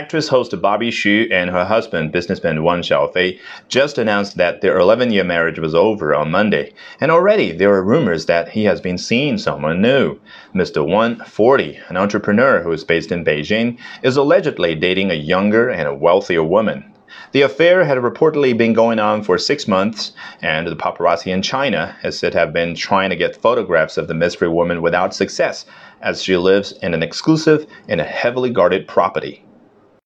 Actress host Barbie Hsu and her husband, businessman Wang Xiaofei, just announced that their 11 year marriage was over on Monday, and already there are rumors that he has been seeing someone new. Mr. Wang, 40, an entrepreneur who is based in Beijing, is allegedly dating a younger and a wealthier woman. The affair had reportedly been going on for six months, and the paparazzi in China is said have been trying to get photographs of the mystery woman without success, as she lives in an exclusive and a heavily guarded property.